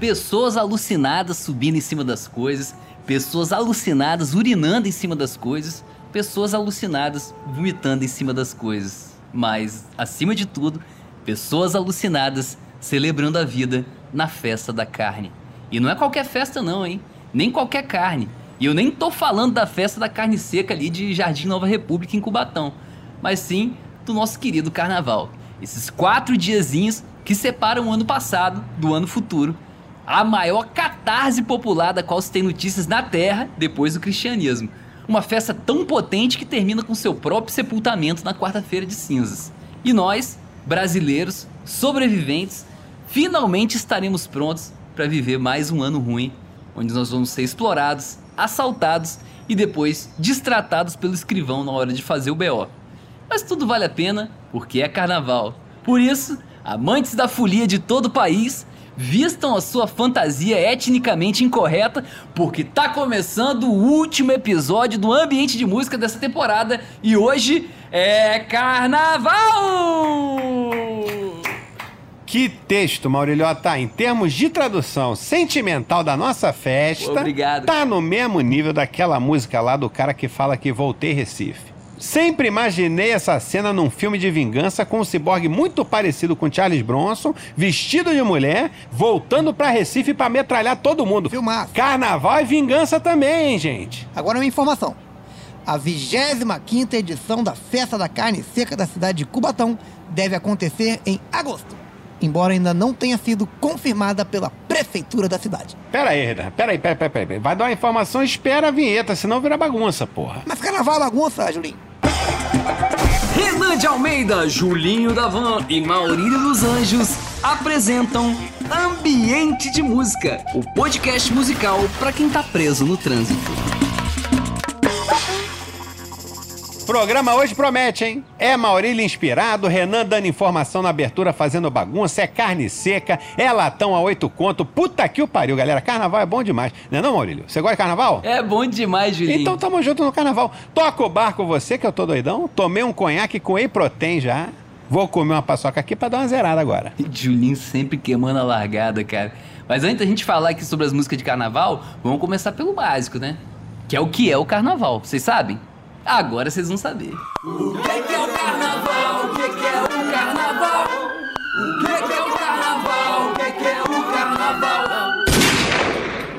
pessoas alucinadas subindo em cima das coisas, pessoas alucinadas urinando em cima das coisas, pessoas alucinadas vomitando em cima das coisas. Mas, acima de tudo, pessoas alucinadas celebrando a vida na festa da carne. E não é qualquer festa não, hein? Nem qualquer carne. E eu nem tô falando da festa da carne seca ali de Jardim Nova República em Cubatão, mas sim do nosso querido carnaval. Esses quatro diazinhos que separam o ano passado do ano futuro. A maior catarse popular da qual se tem notícias na Terra depois do cristianismo. Uma festa tão potente que termina com seu próprio sepultamento na quarta-feira de cinzas. E nós, brasileiros, sobreviventes, finalmente estaremos prontos para viver mais um ano ruim, onde nós vamos ser explorados, assaltados e depois distratados pelo escrivão na hora de fazer o BO. Mas tudo vale a pena porque é carnaval. Por isso, amantes da folia de todo o país, vistam a sua fantasia etnicamente incorreta, porque tá começando o último episódio do Ambiente de Música dessa temporada e hoje é carnaval! Que texto, Maurilhota, em termos de tradução sentimental da nossa festa, Obrigado. tá no mesmo nível daquela música lá do cara que fala que voltei Recife. Sempre imaginei essa cena num filme de vingança com um ciborgue muito parecido com Charles Bronson, vestido de mulher, voltando pra Recife pra metralhar todo mundo. Filmaço. Carnaval e vingança também, hein, gente? Agora uma informação. A 25ª edição da Festa da Carne Seca da cidade de Cubatão deve acontecer em agosto, embora ainda não tenha sido confirmada pela prefeitura da cidade. Pera aí, Renan. Pera aí, pera, pera, pera, pera. Vai dar uma informação, espera a vinheta, senão vira bagunça, porra. Mas carnaval é bagunça, Julinho. Renan de Almeida, Julinho Davan e Maurílio dos Anjos apresentam Ambiente de Música, o podcast musical para quem tá preso no trânsito. Programa hoje promete, hein? É Maurílio inspirado, Renan dando informação na abertura, fazendo bagunça, é carne seca, é latão a oito conto. Puta que o pariu, galera. Carnaval é bom demais. Não é não, Maurílio? Você gosta de carnaval? É bom demais, Julinho. Então tamo junto no carnaval. Toca o barco você, que eu tô doidão. Tomei um conhaque com whey protein já. Vou comer uma paçoca aqui pra dar uma zerada agora. Julinho sempre queimando a largada, cara. Mas antes da gente falar aqui sobre as músicas de carnaval, vamos começar pelo básico, né? Que é o que é o carnaval. Vocês sabem? Agora vocês vão saber. O que é, que é o carnaval? O que é, que é o carnaval? O que é, que é o carnaval? O que é, que é o carnaval?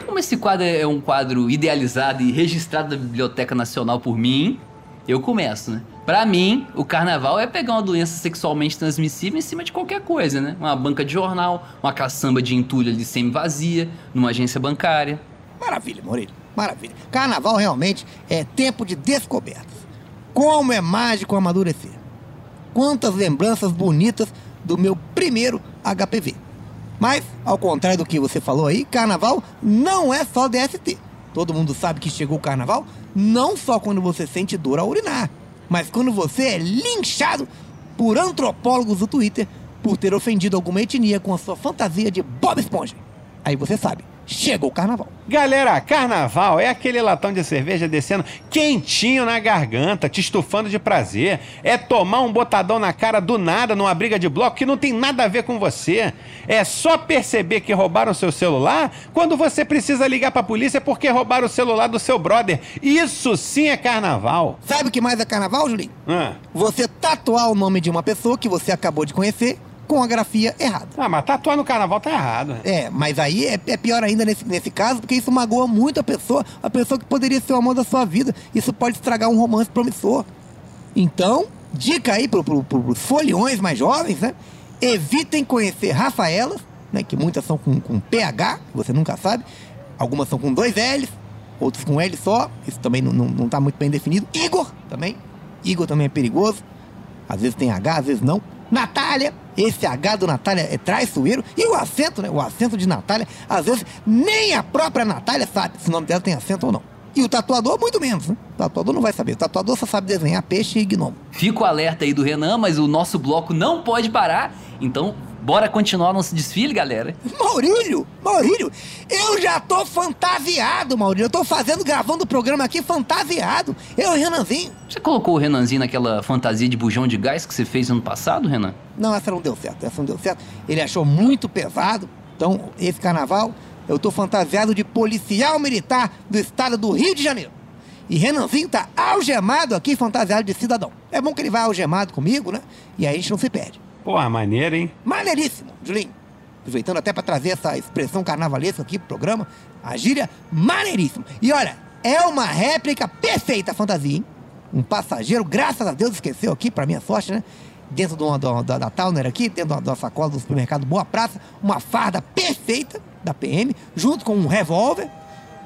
Como esse quadro é um quadro idealizado e registrado na Biblioteca Nacional por mim, eu começo, né? Pra mim, o carnaval é pegar uma doença sexualmente transmissível em cima de qualquer coisa, né? Uma banca de jornal, uma caçamba de entulho ali semi-vazia, numa agência bancária. Maravilha, Maurílio. Maravilha. Carnaval realmente é tempo de descobertas. Como é mágico amadurecer. Quantas lembranças bonitas do meu primeiro HPV. Mas, ao contrário do que você falou aí, carnaval não é só DST. Todo mundo sabe que chegou o carnaval não só quando você sente dor ao urinar, mas quando você é linchado por antropólogos do Twitter por ter ofendido alguma etnia com a sua fantasia de Bob Esponja. Aí você sabe, chegou o carnaval. Galera, carnaval é aquele latão de cerveja descendo quentinho na garganta, te estufando de prazer. É tomar um botadão na cara do nada numa briga de bloco que não tem nada a ver com você. É só perceber que roubaram seu celular quando você precisa ligar pra polícia porque roubaram o celular do seu brother. Isso sim é carnaval. Sabe o que mais é carnaval, Julinho? Ah, Você tatuar o nome de uma pessoa que você acabou de conhecer com a grafia errada. ah mas tatuar no carnaval tá errado. É, mas aí é, é pior ainda nesse, nesse caso, porque isso magoa muito a pessoa, a pessoa que poderia ser o amor da sua vida. Isso pode estragar um romance promissor. Então, dica aí pro, pro, pros foliões mais jovens, né? Evitem conhecer Rafaelas, né? Que muitas são com, com PH, você nunca sabe. Algumas são com dois L's, outras com L só. Isso também não, não, não tá muito bem definido. Igor também. Igor também é perigoso. Às vezes tem H, às vezes não. Natália, esse H do Natália é traiçoeiro. E o acento, né? O acento de Natália, às vezes nem a própria Natália sabe se o nome dela tem acento ou não. E o tatuador, muito menos, né? O tatuador não vai saber. O tatuador só sabe desenhar peixe e gnomo. Fico alerta aí do Renan, mas o nosso bloco não pode parar. Então, bora continuar nosso desfile, galera. Maurílio, Maurílio, eu já tô fantasiado, Maurílio. Eu tô fazendo, gravando o programa aqui fantasiado. Eu e o Renanzinho. Você colocou o Renanzinho naquela fantasia de bujão de gás que você fez ano passado, Renan? Não, essa não deu certo. Essa não deu certo. Ele achou muito pesado. Então, esse carnaval, eu tô fantasiado de policial militar do estado do Rio de Janeiro. E Renanzinho tá algemado aqui, fantasiado de cidadão. É bom que ele vai algemado comigo, né? E aí a gente não se perde. Porra, maneiro, hein? Maneiríssimo, Julinho. Aproveitando até para trazer essa expressão carnavalesca aqui pro programa, a gíria maneiríssimo. E olha, é uma réplica perfeita a fantasia, hein? Um passageiro, graças a Deus, esqueceu aqui, para minha sorte, né? Dentro de uma, da, da, da Towner aqui, dentro de uma, sacola do supermercado Boa Praça, uma farda perfeita da PM, junto com um revólver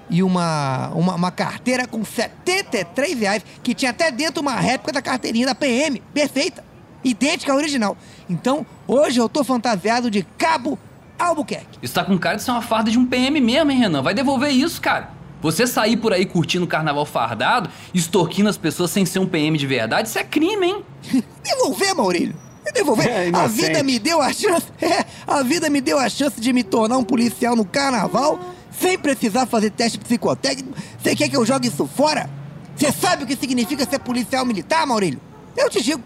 e uma, uma, uma, carteira com 73 reais, que tinha até dentro uma réplica da carteirinha da PM, perfeita, idêntica à original. Então, hoje eu tô fantasiado de Cabo Albuquerque. Isso tá com cara de ser uma farda de um PM mesmo, hein, Renan? Vai devolver isso, cara. Você sair por aí curtindo carnaval fardado, extorquindo as pessoas sem ser um PM de verdade, isso é crime, hein? Devolver, Maurílio? Devolver? É, a vida me deu a chance. É, a vida me deu a chance de me tornar um policial no carnaval sem precisar fazer teste psicotécnico. Você quer que eu jogue isso fora? Você sabe o que significa ser policial militar, Maurílio? Eu te digo.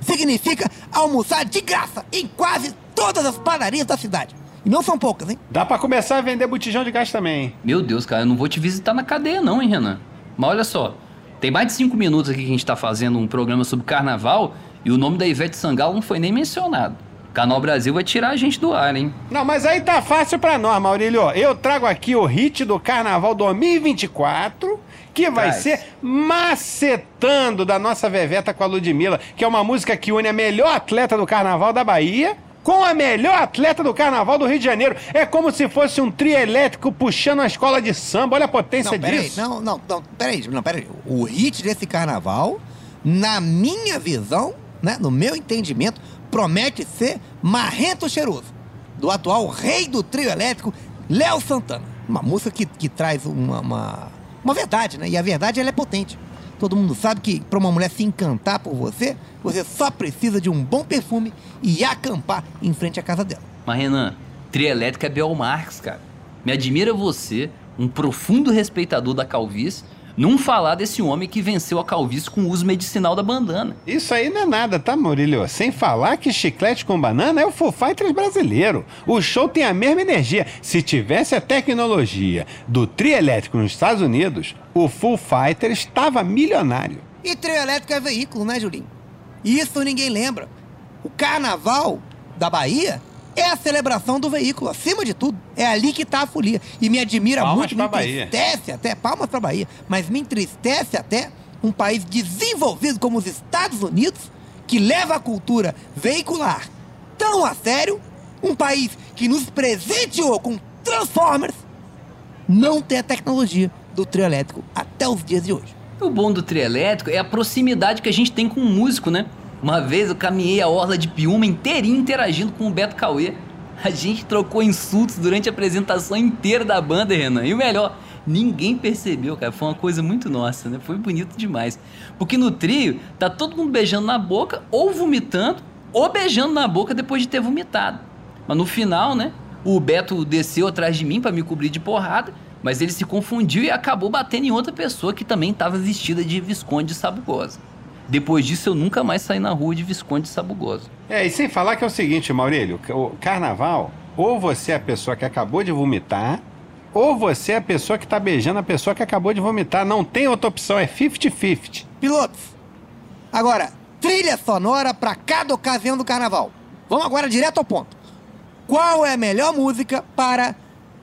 Significa almoçar de graça em quase todas as padarias da cidade. E não são poucas, hein? Dá para começar a vender botijão de gás também, hein? Meu Deus, cara, eu não vou te visitar na cadeia não, hein, Renan? Mas olha só, tem mais de cinco minutos aqui que a gente tá fazendo um programa sobre carnaval e o nome da Ivete Sangalo não foi nem mencionado. Canal Brasil vai tirar a gente do ar, hein? Não, mas aí tá fácil pra nós, Maurílio. Eu trago aqui o hit do Carnaval 2024, que vai Traz. ser Macetando da nossa Veveta com a Ludmilla, que é uma música que une a melhor atleta do Carnaval da Bahia com a melhor atleta do Carnaval do Rio de Janeiro. É como se fosse um trio elétrico puxando a escola de samba. Olha a potência não, disso. Não, não, não, peraí, não, peraí. O hit desse Carnaval, na minha visão, né, no meu entendimento, promete ser Marrento Cheiroso, do atual rei do trio elétrico, Léo Santana. Uma música que, que traz uma, uma, uma verdade, né? E a verdade ela é potente. Todo mundo sabe que para uma mulher se encantar por você, você só precisa de um bom perfume e acampar em frente à casa dela. Mas Renan, trielétrica é Bel cara. Me admira você, um profundo respeitador da calvície, não falar desse homem que venceu a calvície com o uso medicinal da bandana. Isso aí não é nada, tá, Maurílio? Sem falar que chiclete com banana é o Foo Fighters brasileiro. O show tem a mesma energia. Se tivesse a tecnologia do trio elétrico nos Estados Unidos, o Foo Fighters estava milionário. E trio elétrico é veículo, né, Julinho? Isso ninguém lembra. O carnaval da Bahia é a celebração do veículo, acima de tudo. É ali que está a folia. E me admira palmas muito, me entristece Bahia. até, palmas para Bahia, mas me entristece até um país desenvolvido como os Estados Unidos, que leva a cultura veicular tão a sério, um país que nos presenteou com Transformers, não tem a tecnologia do trio elétrico até os dias de hoje. O bom do trio elétrico é a proximidade que a gente tem com o músico, né? Uma vez eu caminhei a orla de Piúma inteirinho interagindo com o Beto Cauê. A gente trocou insultos durante a apresentação inteira da banda, Renan. E o melhor, ninguém percebeu, cara. Foi uma coisa muito nossa, né? Foi bonito demais. Porque no trio, tá todo mundo beijando na boca, ou vomitando, ou beijando na boca depois de ter vomitado. Mas no final, né? O Beto desceu atrás de mim para me cobrir de porrada, mas ele se confundiu e acabou batendo em outra pessoa que também estava vestida de Visconde Sabugosa. Depois disso, eu nunca mais saí na rua de Visconde Sabugoso. É, e sem falar que é o seguinte, Maurílio, o carnaval, ou você é a pessoa que acabou de vomitar, ou você é a pessoa que está beijando a pessoa que acabou de vomitar. Não tem outra opção, é 50-50. Pilotos, agora, trilha sonora para cada ocasião do carnaval. Vamos agora direto ao ponto. Qual é a melhor música para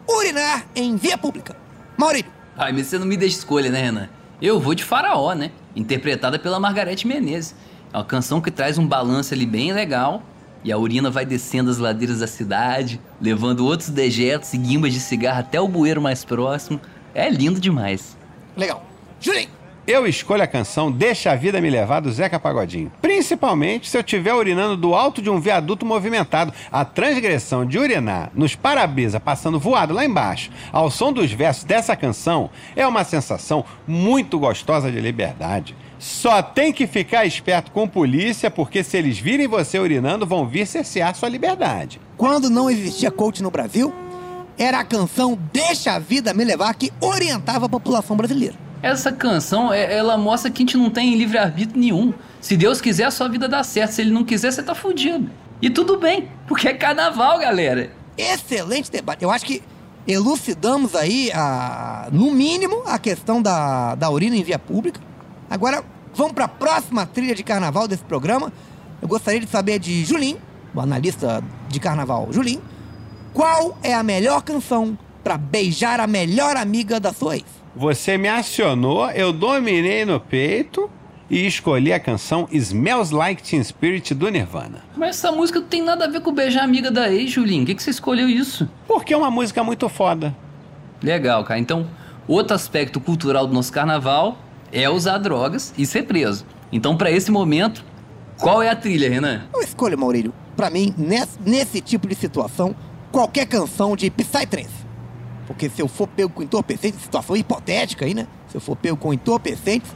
urinar em via pública? Maurílio. Ai, mas você não me deixa escolha, né, Renan? Eu vou de faraó, né? Interpretada pela Margarete Menezes. É uma canção que traz um balanço ali bem legal. E a urina vai descendo as ladeiras da cidade, levando outros dejetos e guimbas de cigarro até o bueiro mais próximo. É lindo demais. Legal. Julinho! Eu escolho a canção Deixa a Vida Me Levar do Zeca Pagodinho. Principalmente se eu estiver urinando do alto de um viaduto movimentado. A transgressão de urinar nos para-brisa passando voado lá embaixo, ao som dos versos dessa canção, é uma sensação muito gostosa de liberdade. Só tem que ficar esperto com polícia, porque se eles virem você urinando, vão vir cercear sua liberdade. Quando não existia coach no Brasil, era a canção Deixa a Vida Me Levar que orientava a população brasileira. Essa canção, é, ela mostra que a gente não tem livre-arbítrio nenhum. Se Deus quiser, a sua vida dá certo. Se Ele não quiser, você tá fudido. E tudo bem, porque é carnaval, galera. excelente debate. Eu acho que elucidamos aí, a, no mínimo, a questão da, da urina em via pública. Agora, vamos para a próxima trilha de carnaval desse programa. Eu gostaria de saber de Julinho, o analista de carnaval Julinho, qual é a melhor canção para beijar a melhor amiga da sua ex? Você me acionou, eu dominei no peito e escolhi a canção Smells Like Teen Spirit do Nirvana. Mas essa música não tem nada a ver com beijar a amiga da ex, Julinho. Por que, que você escolheu isso? Porque é uma música muito foda. Legal, cara. Então, outro aspecto cultural do nosso carnaval é usar drogas e ser preso. Então, para esse momento, qual é a trilha, Renan? Eu escolho, Maurílio. Para mim, nesse, nesse, tipo de situação, qualquer canção de Psytrance. Porque se eu for pego com entorpecentes, situação hipotética aí, né? Se eu for pego com entorpecentes,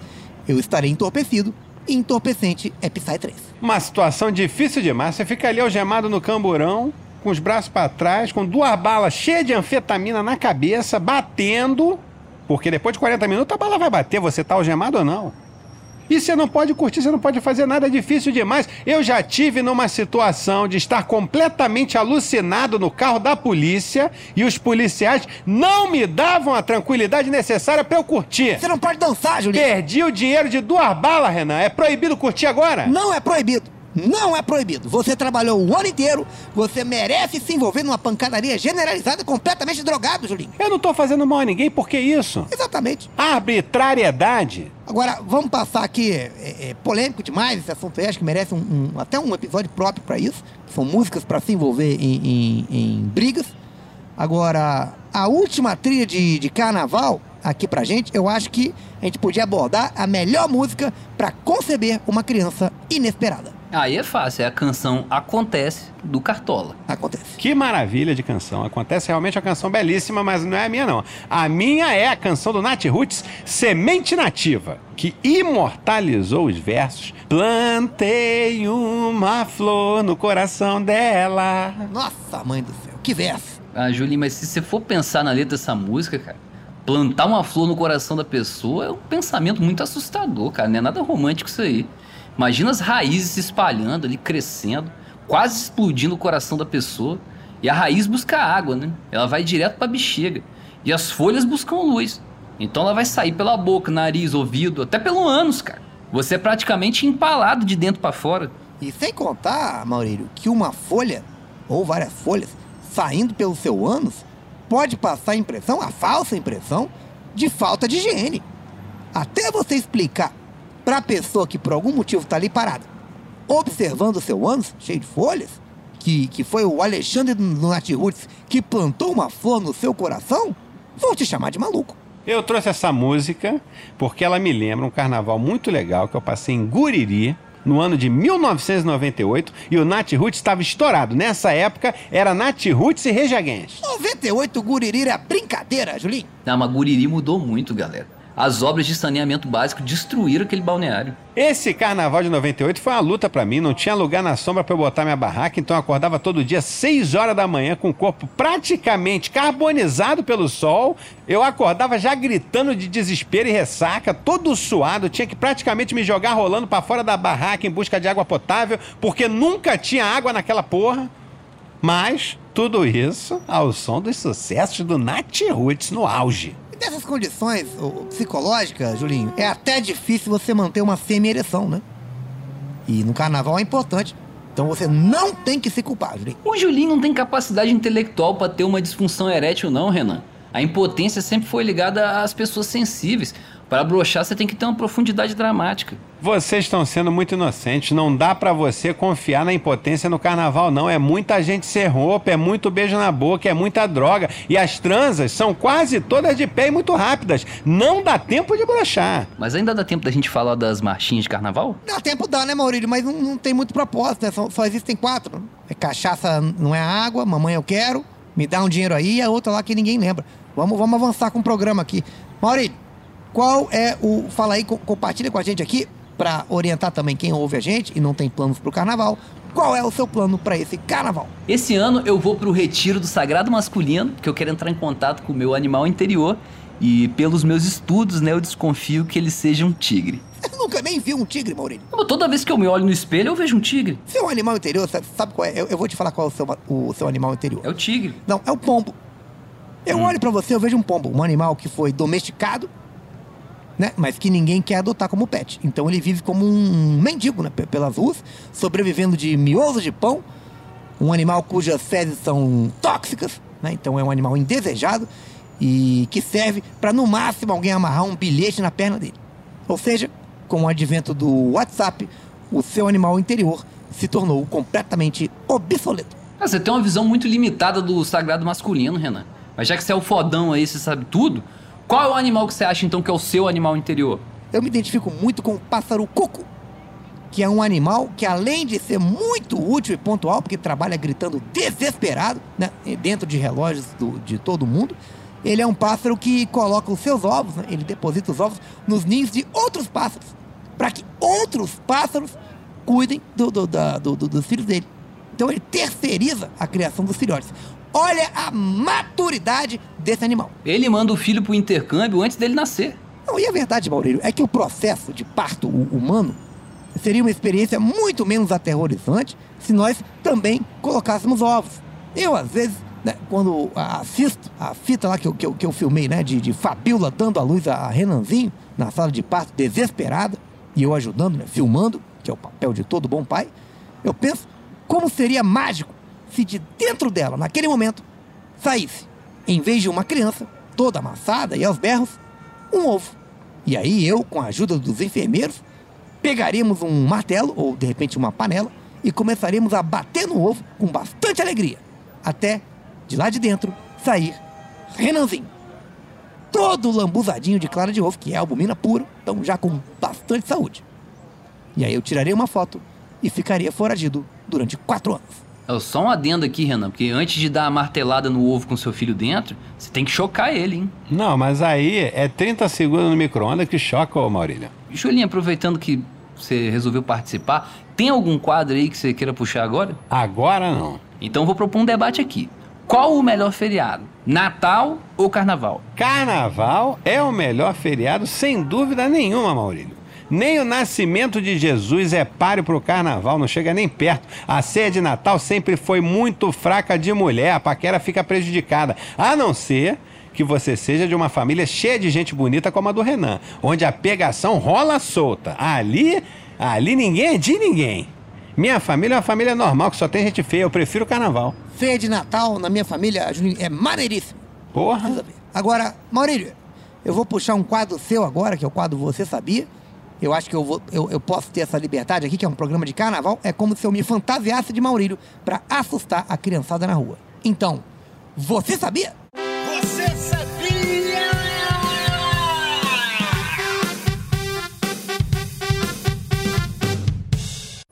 eu estarei entorpecido. E entorpecente é Psytrance. Uma situação difícil demais. Você fica ali algemado no camburão, com os braços para trás, com duas balas cheias de anfetamina na cabeça, batendo. Porque depois de 40 minutos a bala vai bater, você tá algemado ou não. E você não pode curtir, você não pode fazer nada é difícil demais. Eu já tive numa situação de estar completamente alucinado no carro da polícia e os policiais não me davam a tranquilidade necessária para eu curtir. Você não pode dançar, Julinho. Perdi o dinheiro de duas balas, Renan. É proibido curtir agora? Não é proibido. Não é proibido. Você trabalhou o ano inteiro, você merece se envolver numa pancadaria generalizada completamente drogado, Julinho. Eu não tô fazendo mal a ninguém, por que isso? Exatamente. Arbitrariedade. Agora, vamos passar aqui, é, é polêmico demais esse assunto aí, acho que merece um, um, até um episódio próprio para isso. São músicas para se envolver em, em, em, brigas. Agora, a última trilha de, de carnaval aqui pra gente, eu acho que a gente podia abordar a melhor música para conceber uma criança inesperada. Aí é fácil, é a canção Acontece do Cartola. Acontece. Que maravilha de canção. Acontece realmente uma canção belíssima, mas não é a minha não. A minha é a canção do Nat Roots, Semente Nativa, que imortalizou os versos. Plantei uma flor no coração dela. Nossa, mãe do céu, que verso. Ah, Julie, mas se você for pensar na letra dessa música, cara, plantar uma flor no coração da pessoa é um pensamento muito assustador, cara. Não é nada romântico isso aí. Imagina as raízes se espalhando ali, crescendo, quase explodindo o coração da pessoa. E a raiz busca água, né? Ela vai direto para a bexiga. E as folhas buscam luz. Então ela vai sair pela boca, nariz, ouvido, até pelo ânus, cara. Você é praticamente empalado de dentro para fora. E sem contar, Maurílio, que uma folha, ou várias folhas, saindo pelo seu ânus, pode passar a impressão, a falsa impressão, de falta de higiene. Até você explicar para a pessoa que por algum motivo está ali parada, observando o seu ânus cheio de folhas, que, que foi o Alexandre do Roots que plantou uma flor no seu coração, vão te chamar de maluco. Eu trouxe essa música porque ela me lembra um carnaval muito legal que eu passei em Guriri, no ano de 1998 e o Nat Roots estava estourado. Nessa época era Nat Roots e Rejaguens. 98 Guriri era brincadeira, Julinho. Não, mas Guriri mudou muito, galera as obras de saneamento básico destruíram aquele balneário. Esse carnaval de 98 foi uma luta para mim, não tinha lugar na sombra para eu botar minha barraca, então eu acordava todo dia 6 horas da manhã com o corpo praticamente carbonizado pelo sol. Eu acordava já gritando de desespero e ressaca, todo suado, tinha que praticamente me jogar rolando para fora da barraca em busca de água potável, porque nunca tinha água naquela porra. Mas tudo isso ao som dos sucessos do Nat Roots no auge. Nessas condições psicológicas, Julinho, é até difícil você manter uma semi-ereção, né? E no carnaval é importante. Então você não tem que se culpar, Julinho. O Julinho não tem capacidade intelectual para ter uma disfunção erétil, não, Renan. A impotência sempre foi ligada às pessoas sensíveis. Para brochar, você tem que ter uma profundidade dramática. Vocês estão sendo muito inocentes. Não dá para você confiar na impotência no carnaval, não. É muita gente sem roupa, é muito beijo na boca, é muita droga. E as transas são quase todas de pé e muito rápidas. Não dá tempo de brochar. Mas ainda dá tempo da gente falar das marchinhas de carnaval? Dá tempo dá, né, Maurílio? Mas não, não tem muito propósito, né? Só, só existem quatro. É cachaça não é água, mamãe eu quero, me dá um dinheiro aí e a outra lá que ninguém lembra. Vamos, vamos avançar com o programa aqui. Maurílio, qual é o. Fala aí, compartilha com a gente aqui, para orientar também quem ouve a gente e não tem planos para o carnaval. Qual é o seu plano para esse carnaval? Esse ano eu vou para o retiro do sagrado masculino, porque eu quero entrar em contato com o meu animal interior. E pelos meus estudos, né, eu desconfio que ele seja um tigre. Eu nunca nem viu um tigre, Maurílio. Mas Toda vez que eu me olho no espelho, eu vejo um tigre. Seu animal interior, sabe, sabe qual é? Eu, eu vou te falar qual é o seu, o seu animal interior. É o tigre. Não, é o pombo. Eu olho pra você, eu vejo um pombo, um animal que foi domesticado, né? Mas que ninguém quer adotar como pet. Então ele vive como um mendigo, né? pe- Pelas ruas, sobrevivendo de miolos de pão. Um animal cujas fezes são tóxicas, né? Então é um animal indesejado e que serve pra no máximo alguém amarrar um bilhete na perna dele. Ou seja, com o advento do WhatsApp, o seu animal interior se tornou completamente obsoleto. Ah, você tem uma visão muito limitada do sagrado masculino, Renan. Mas já que você é o fodão aí, você sabe tudo, qual é o animal que você acha então que é o seu animal interior? Eu me identifico muito com o pássaro cuco, que é um animal que além de ser muito útil e pontual, porque trabalha gritando desesperado, né, dentro de relógios do- de todo mundo, ele é um pássaro que coloca os seus ovos, né, ele deposita os ovos nos ninhos de outros pássaros, para que outros pássaros cuidem do- do- da- do- do- dos filhos dele. Então ele terceiriza a criação dos filhotes. Olha a maturidade desse animal. Ele manda o filho pro intercâmbio antes dele nascer. Não, e a verdade, Maurílio, é que o processo de parto hu- humano seria uma experiência muito menos aterrorizante se nós também colocássemos ovos. Eu, às vezes, né, quando assisto a fita lá que eu, que eu, que eu filmei, né, de, de Fabiola dando à luz a, a Renanzinho na sala de parto, desesperada, e eu ajudando, né, filmando, que é o papel de todo bom pai, eu penso como seria mágico se de dentro dela, naquele momento, saísse, em vez de uma criança, toda amassada e aos berros, um ovo. E aí eu, com a ajuda dos enfermeiros, pegaríamos um martelo ou de repente uma panela e começaríamos a bater no ovo com bastante alegria, até de lá de dentro sair Renanzinho. Todo lambuzadinho de clara de ovo, que é albumina pura, então já com bastante saúde. E aí eu tiraria uma foto e ficaria foragido durante quatro anos. É só um adendo aqui, Renan, porque antes de dar a martelada no ovo com seu filho dentro, você tem que chocar ele, hein? Não, mas aí é 30 segundos no micro-ondas que choca, ô Maurílio. Julinho, aproveitando que você resolveu participar, tem algum quadro aí que você queira puxar agora? Agora não. Então eu vou propor um debate aqui. Qual o melhor feriado? Natal ou Carnaval? Carnaval é o melhor feriado, sem dúvida nenhuma, Maurílio. Nem o nascimento de Jesus é páreo pro carnaval, não chega nem perto. A ceia de Natal sempre foi muito fraca de mulher, a paquera fica prejudicada. A não ser que você seja de uma família cheia de gente bonita como a do Renan, onde a pegação rola solta. Ali, ali ninguém é de ninguém. Minha família é uma família normal, que só tem gente feia, eu prefiro o carnaval. Ceia de Natal na minha família, Juninho, é maneiríssimo. Porra. Agora, Maurílio, eu vou puxar um quadro seu agora, que é o quadro Você Sabia. Eu acho que eu, vou, eu, eu posso ter essa liberdade aqui, que é um programa de carnaval. É como se eu me fantasiasse de Maurílio pra assustar a criançada na rua. Então, você sabia? Você sabia?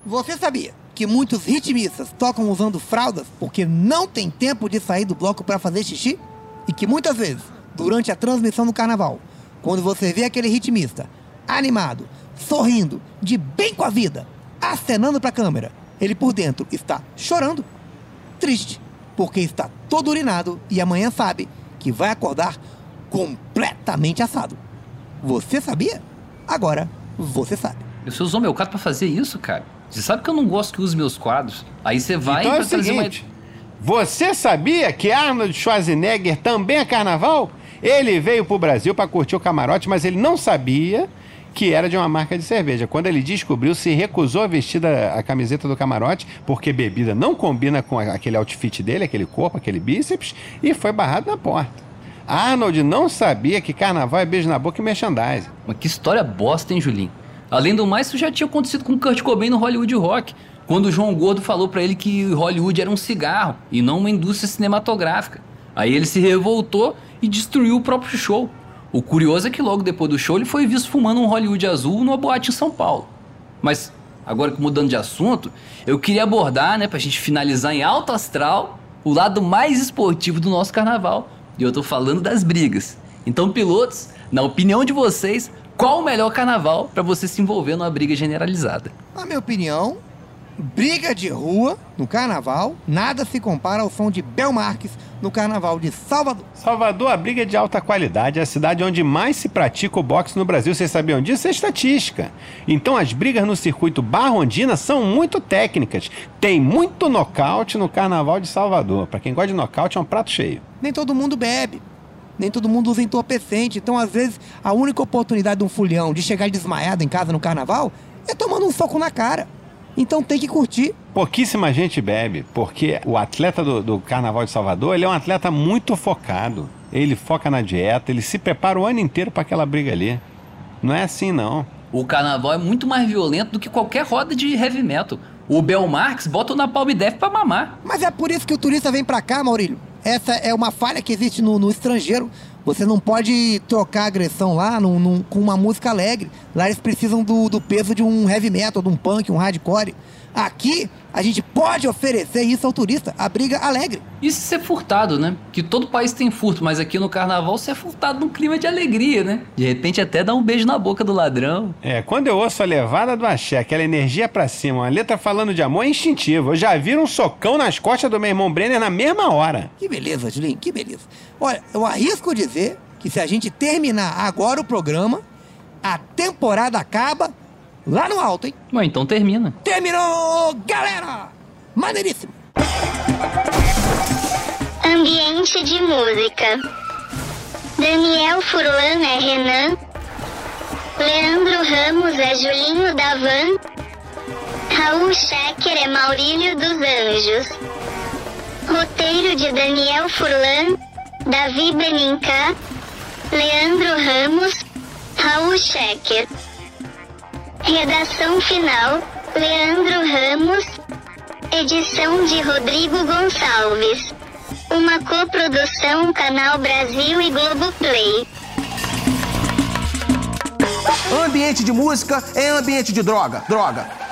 Você sabia que muitos ritmistas tocam usando fraldas porque não tem tempo de sair do bloco para fazer xixi? E que muitas vezes, durante a transmissão do carnaval, quando você vê aquele ritmista animado, sorrindo, de bem com a vida, acenando para a câmera, ele por dentro está chorando, triste, porque está todo urinado e amanhã sabe que vai acordar completamente assado. Você sabia? Agora você sabe. Você usou meu quadro pra fazer isso, cara? Você sabe que eu não gosto que use meus quadros. Aí você vai então é o seguinte, você sabia que Arnold Schwarzenegger também é carnaval? Ele veio pro Brasil para curtir o camarote, mas ele não sabia que era de uma marca de cerveja. Quando ele descobriu, se recusou a vestir a, camiseta do camarote, porque bebida não combina com aquele outfit dele, aquele corpo, aquele bíceps, e foi barrado na porta. Arnold não sabia que carnaval é beijo na boca e merchandising. Mas que história bosta, hein, Julinho? Além do mais, isso já tinha acontecido com Kurt Cobain no Hollywood Rock, quando o João Gordo falou pra ele que Hollywood era um cigarro e não uma indústria cinematográfica. Aí ele se revoltou e destruiu o próprio show. O curioso é que logo depois do show ele foi visto fumando um Hollywood azul numa boate em São Paulo. Mas, agora mudando de assunto, eu queria abordar, né, pra gente finalizar em alto astral, o lado mais esportivo do nosso carnaval. E eu tô falando das brigas. Então, pilotos, na opinião de vocês, qual o melhor carnaval pra você se envolver numa briga generalizada? Na minha opinião, Briga de rua no carnaval, nada se compara ao som de Bel Marques no carnaval de Salvador. Salvador, a briga é de alta qualidade, é a cidade onde mais se pratica o boxe no Brasil. Vocês sabiam disso? É estatística. Então as brigas no circuito Barrondina são muito técnicas. Tem muito nocaute no carnaval de Salvador. Para quem gosta de nocaute, é um prato cheio. Nem todo mundo bebe. Nem todo mundo usa entorpecente. Então, às vezes, a única oportunidade de um fulhão de chegar desmaiado em casa no carnaval é tomando um soco na cara. Então tem que curtir. Pouquíssima gente bebe, porque o atleta do, do, Carnaval de Salvador, ele é um atleta muito focado. Ele foca na dieta, ele se prepara o ano inteiro para aquela briga ali. Não é assim, não. O carnaval é muito mais violento do que qualquer roda de heavy metal. O Bel Marx bota na Palme Def pra mamar. Mas é por isso que o turista vem pra cá, Maurílio. Essa é uma falha que existe no, no estrangeiro. Você não pode trocar agressão lá num, num, com uma música alegre. Lá eles precisam do, do peso de um heavy metal, de um punk, um hardcore. Aqui, a gente pode oferecer isso ao turista, a briga alegre. Isso ser furtado, né? Que todo país tem furto, mas aqui no carnaval você é furtado num clima de alegria, né? De repente até dá um beijo na boca do ladrão. É, quando eu ouço a levada do axé, aquela energia pra cima, uma letra falando de amor é instintivo. Eu já vi um socão nas costas do meu irmão Brenner na mesma hora. Que beleza, Julinho, que beleza. Olha, eu arrisco dizer que se a gente terminar agora o programa, a temporada acaba lá no alto, hein? Bom, então termina. Terminou, galera! Maneiríssimo! Ambiente de música. Daniel Furlan é Renan. Leandro Ramos é Julinho da Van. Raul Schecker é Maurílio dos Anjos. Roteiro de Daniel Furlan, Davi Benincá, Leandro Ramos, Raul Schecker. Redação final: Leandro Ramos. Edição de Rodrigo Gonçalves. Uma coprodução Canal Brasil e Globoplay. Ambiente de música é ambiente de droga. Droga.